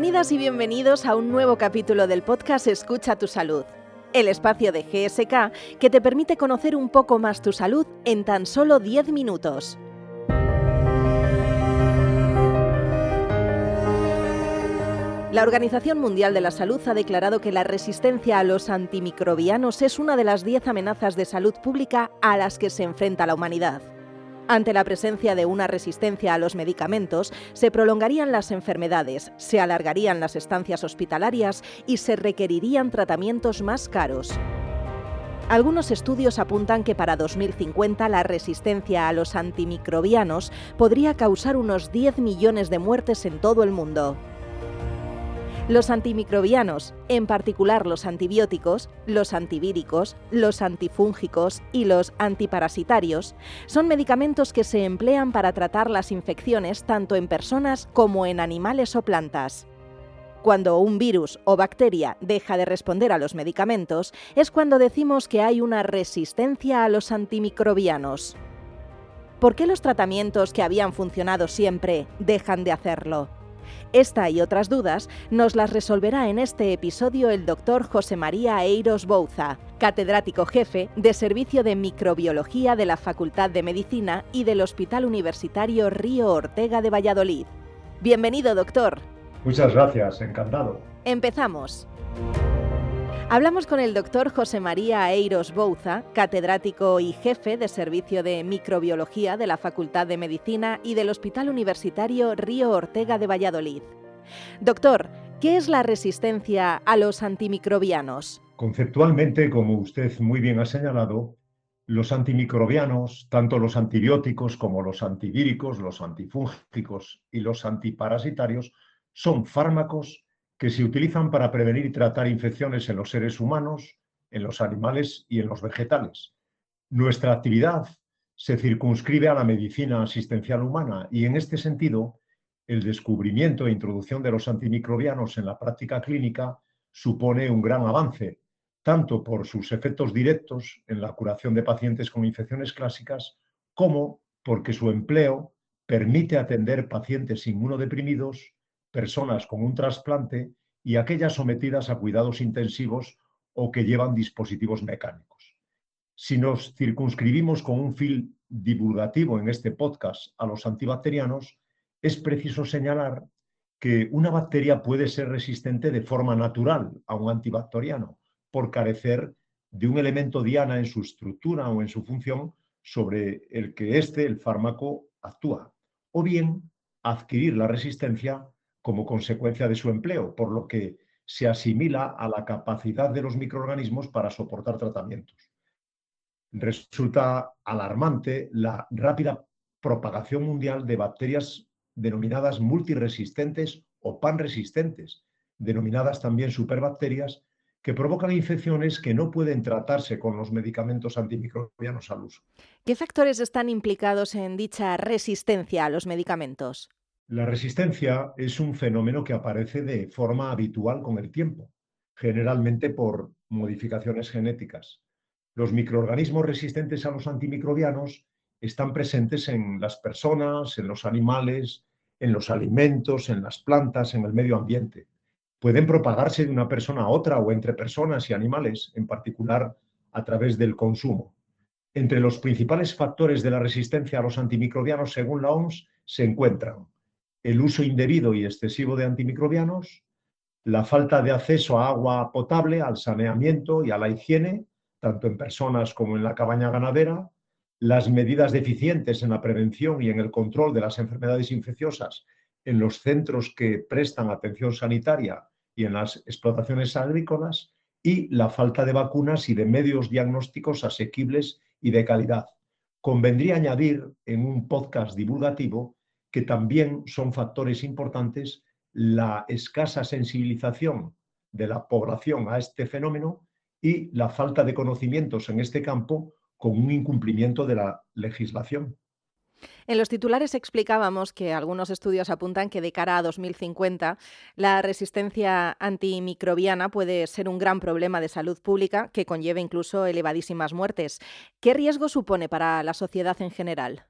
Bienvenidas y bienvenidos a un nuevo capítulo del podcast Escucha tu salud, el espacio de GSK que te permite conocer un poco más tu salud en tan solo 10 minutos. La Organización Mundial de la Salud ha declarado que la resistencia a los antimicrobianos es una de las 10 amenazas de salud pública a las que se enfrenta la humanidad. Ante la presencia de una resistencia a los medicamentos, se prolongarían las enfermedades, se alargarían las estancias hospitalarias y se requerirían tratamientos más caros. Algunos estudios apuntan que para 2050 la resistencia a los antimicrobianos podría causar unos 10 millones de muertes en todo el mundo. Los antimicrobianos, en particular los antibióticos, los antivíricos, los antifúngicos y los antiparasitarios, son medicamentos que se emplean para tratar las infecciones tanto en personas como en animales o plantas. Cuando un virus o bacteria deja de responder a los medicamentos, es cuando decimos que hay una resistencia a los antimicrobianos. ¿Por qué los tratamientos que habían funcionado siempre dejan de hacerlo? Esta y otras dudas nos las resolverá en este episodio el doctor José María Eiros Bouza, catedrático jefe de Servicio de Microbiología de la Facultad de Medicina y del Hospital Universitario Río Ortega de Valladolid. Bienvenido, doctor. Muchas gracias, encantado. Empezamos. Hablamos con el doctor José María Eiros Bouza, catedrático y jefe de Servicio de Microbiología de la Facultad de Medicina y del Hospital Universitario Río Ortega de Valladolid. Doctor, ¿qué es la resistencia a los antimicrobianos? Conceptualmente, como usted muy bien ha señalado, los antimicrobianos, tanto los antibióticos como los antivíricos, los antifúngicos y los antiparasitarios, son fármacos que se utilizan para prevenir y tratar infecciones en los seres humanos, en los animales y en los vegetales. Nuestra actividad se circunscribe a la medicina asistencial humana y en este sentido, el descubrimiento e introducción de los antimicrobianos en la práctica clínica supone un gran avance, tanto por sus efectos directos en la curación de pacientes con infecciones clásicas, como porque su empleo permite atender pacientes inmunodeprimidos personas con un trasplante y aquellas sometidas a cuidados intensivos o que llevan dispositivos mecánicos. Si nos circunscribimos con un fil divulgativo en este podcast a los antibacterianos, es preciso señalar que una bacteria puede ser resistente de forma natural a un antibacteriano por carecer de un elemento diana en su estructura o en su función sobre el que éste, el fármaco, actúa, o bien adquirir la resistencia como consecuencia de su empleo, por lo que se asimila a la capacidad de los microorganismos para soportar tratamientos. Resulta alarmante la rápida propagación mundial de bacterias denominadas multiresistentes o panresistentes, denominadas también superbacterias, que provocan infecciones que no pueden tratarse con los medicamentos antimicrobianos al uso. ¿Qué factores están implicados en dicha resistencia a los medicamentos? La resistencia es un fenómeno que aparece de forma habitual con el tiempo, generalmente por modificaciones genéticas. Los microorganismos resistentes a los antimicrobianos están presentes en las personas, en los animales, en los alimentos, en las plantas, en el medio ambiente. Pueden propagarse de una persona a otra o entre personas y animales, en particular a través del consumo. Entre los principales factores de la resistencia a los antimicrobianos, según la OMS, se encuentran el uso indebido y excesivo de antimicrobianos, la falta de acceso a agua potable, al saneamiento y a la higiene, tanto en personas como en la cabaña ganadera, las medidas deficientes en la prevención y en el control de las enfermedades infecciosas en los centros que prestan atención sanitaria y en las explotaciones agrícolas, y la falta de vacunas y de medios diagnósticos asequibles y de calidad. Convendría añadir en un podcast divulgativo que también son factores importantes la escasa sensibilización de la población a este fenómeno y la falta de conocimientos en este campo con un incumplimiento de la legislación. En los titulares explicábamos que algunos estudios apuntan que de cara a 2050 la resistencia antimicrobiana puede ser un gran problema de salud pública que conlleve incluso elevadísimas muertes. ¿Qué riesgo supone para la sociedad en general?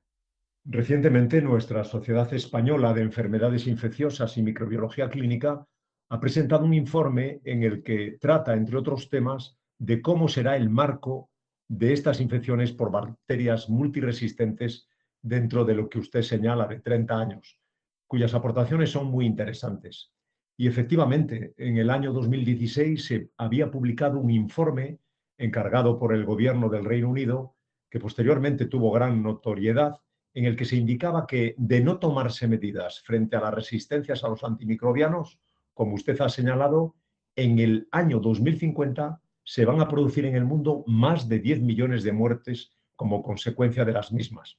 Recientemente, nuestra Sociedad Española de Enfermedades Infecciosas y Microbiología Clínica ha presentado un informe en el que trata, entre otros temas, de cómo será el marco de estas infecciones por bacterias multiresistentes dentro de lo que usted señala de 30 años, cuyas aportaciones son muy interesantes. Y efectivamente, en el año 2016 se había publicado un informe encargado por el gobierno del Reino Unido, que posteriormente tuvo gran notoriedad, en el que se indicaba que de no tomarse medidas frente a las resistencias a los antimicrobianos, como usted ha señalado, en el año 2050 se van a producir en el mundo más de 10 millones de muertes como consecuencia de las mismas.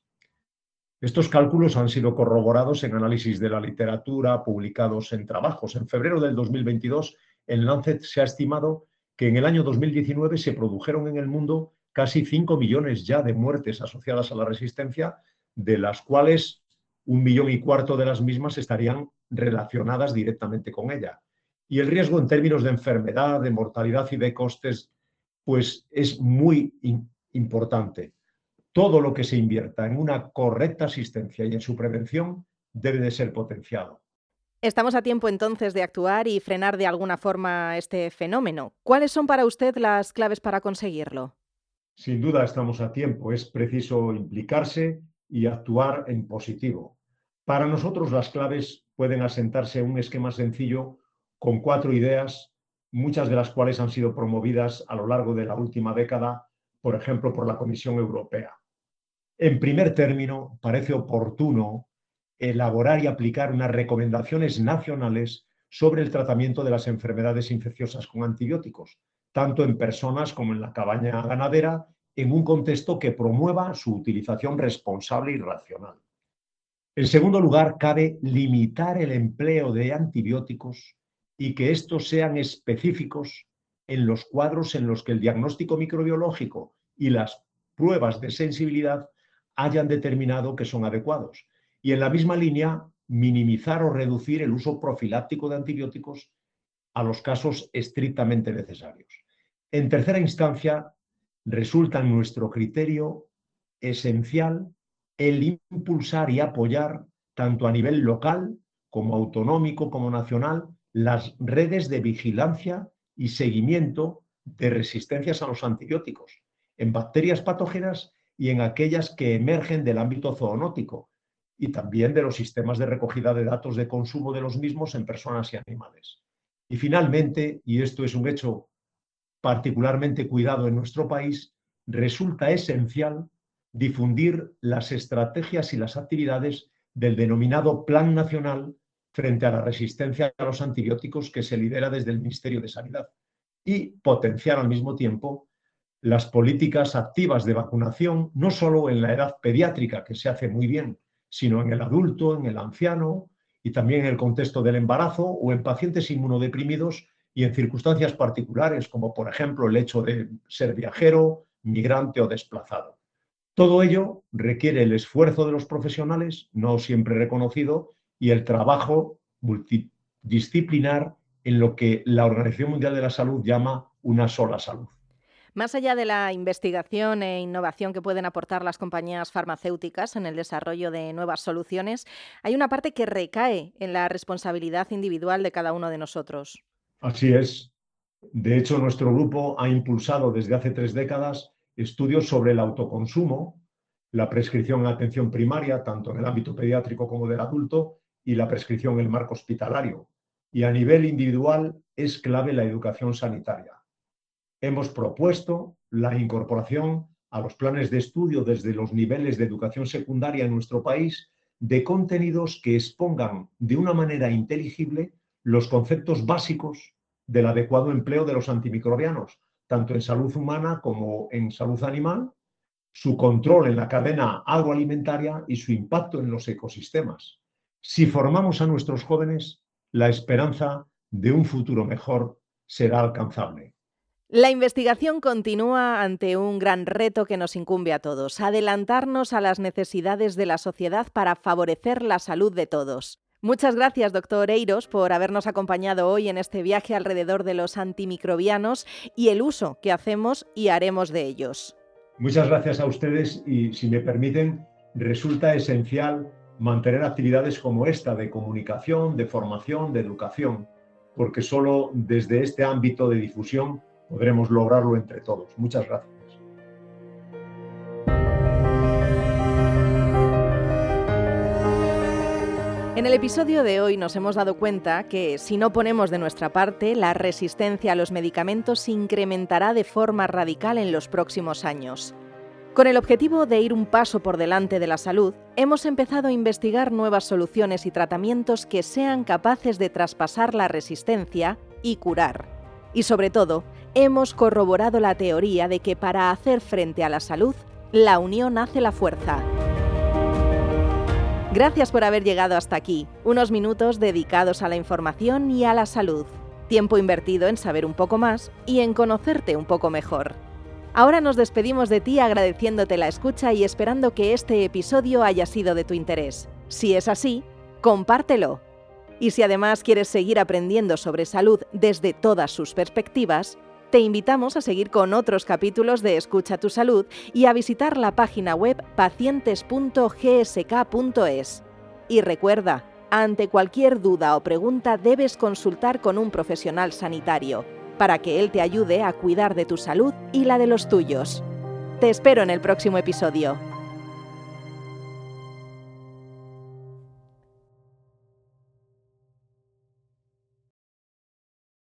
Estos cálculos han sido corroborados en análisis de la literatura publicados en trabajos. En febrero del 2022, en Lancet se ha estimado que en el año 2019 se produjeron en el mundo casi 5 millones ya de muertes asociadas a la resistencia, de las cuales un millón y cuarto de las mismas estarían relacionadas directamente con ella. Y el riesgo en términos de enfermedad, de mortalidad y de costes, pues es muy importante todo lo que se invierta en una correcta asistencia y en su prevención debe de ser potenciado. Estamos a tiempo entonces de actuar y frenar de alguna forma este fenómeno. ¿Cuáles son para usted las claves para conseguirlo? Sin duda estamos a tiempo. Es preciso implicarse y actuar en positivo. Para nosotros las claves pueden asentarse en un esquema sencillo con cuatro ideas, muchas de las cuales han sido promovidas a lo largo de la última década, por ejemplo, por la Comisión Europea. En primer término, parece oportuno elaborar y aplicar unas recomendaciones nacionales sobre el tratamiento de las enfermedades infecciosas con antibióticos, tanto en personas como en la cabaña ganadera, en un contexto que promueva su utilización responsable y racional. En segundo lugar, cabe limitar el empleo de antibióticos y que estos sean específicos en los cuadros en los que el diagnóstico microbiológico y las pruebas de sensibilidad hayan determinado que son adecuados. Y en la misma línea, minimizar o reducir el uso profiláctico de antibióticos a los casos estrictamente necesarios. En tercera instancia, resulta en nuestro criterio esencial el impulsar y apoyar, tanto a nivel local como autonómico como nacional, las redes de vigilancia y seguimiento de resistencias a los antibióticos en bacterias patógenas y en aquellas que emergen del ámbito zoonótico y también de los sistemas de recogida de datos de consumo de los mismos en personas y animales. Y finalmente, y esto es un hecho particularmente cuidado en nuestro país, resulta esencial difundir las estrategias y las actividades del denominado Plan Nacional frente a la resistencia a los antibióticos que se lidera desde el Ministerio de Sanidad y potenciar al mismo tiempo las políticas activas de vacunación, no solo en la edad pediátrica, que se hace muy bien, sino en el adulto, en el anciano y también en el contexto del embarazo o en pacientes inmunodeprimidos y en circunstancias particulares, como por ejemplo el hecho de ser viajero, migrante o desplazado. Todo ello requiere el esfuerzo de los profesionales, no siempre reconocido, y el trabajo multidisciplinar en lo que la Organización Mundial de la Salud llama una sola salud. Más allá de la investigación e innovación que pueden aportar las compañías farmacéuticas en el desarrollo de nuevas soluciones, hay una parte que recae en la responsabilidad individual de cada uno de nosotros. Así es. De hecho, nuestro grupo ha impulsado desde hace tres décadas estudios sobre el autoconsumo, la prescripción en atención primaria, tanto en el ámbito pediátrico como del adulto, y la prescripción en el marco hospitalario. Y a nivel individual es clave la educación sanitaria hemos propuesto la incorporación a los planes de estudio desde los niveles de educación secundaria en nuestro país de contenidos que expongan de una manera inteligible los conceptos básicos del adecuado empleo de los antimicrobianos, tanto en salud humana como en salud animal, su control en la cadena agroalimentaria y su impacto en los ecosistemas. Si formamos a nuestros jóvenes, la esperanza de un futuro mejor será alcanzable. La investigación continúa ante un gran reto que nos incumbe a todos, adelantarnos a las necesidades de la sociedad para favorecer la salud de todos. Muchas gracias, doctor Eiros, por habernos acompañado hoy en este viaje alrededor de los antimicrobianos y el uso que hacemos y haremos de ellos. Muchas gracias a ustedes y, si me permiten, resulta esencial mantener actividades como esta de comunicación, de formación, de educación porque solo desde este ámbito de difusión podremos lograrlo entre todos. Muchas gracias. En el episodio de hoy nos hemos dado cuenta que si no ponemos de nuestra parte, la resistencia a los medicamentos se incrementará de forma radical en los próximos años. Con el objetivo de ir un paso por delante de la salud, hemos empezado a investigar nuevas soluciones y tratamientos que sean capaces de traspasar la resistencia y curar. Y sobre todo, hemos corroborado la teoría de que para hacer frente a la salud, la unión hace la fuerza. Gracias por haber llegado hasta aquí, unos minutos dedicados a la información y a la salud, tiempo invertido en saber un poco más y en conocerte un poco mejor. Ahora nos despedimos de ti agradeciéndote la escucha y esperando que este episodio haya sido de tu interés. Si es así, compártelo. Y si además quieres seguir aprendiendo sobre salud desde todas sus perspectivas, te invitamos a seguir con otros capítulos de Escucha tu Salud y a visitar la página web pacientes.gsk.es. Y recuerda, ante cualquier duda o pregunta debes consultar con un profesional sanitario para que él te ayude a cuidar de tu salud y la de los tuyos. Te espero en el próximo episodio.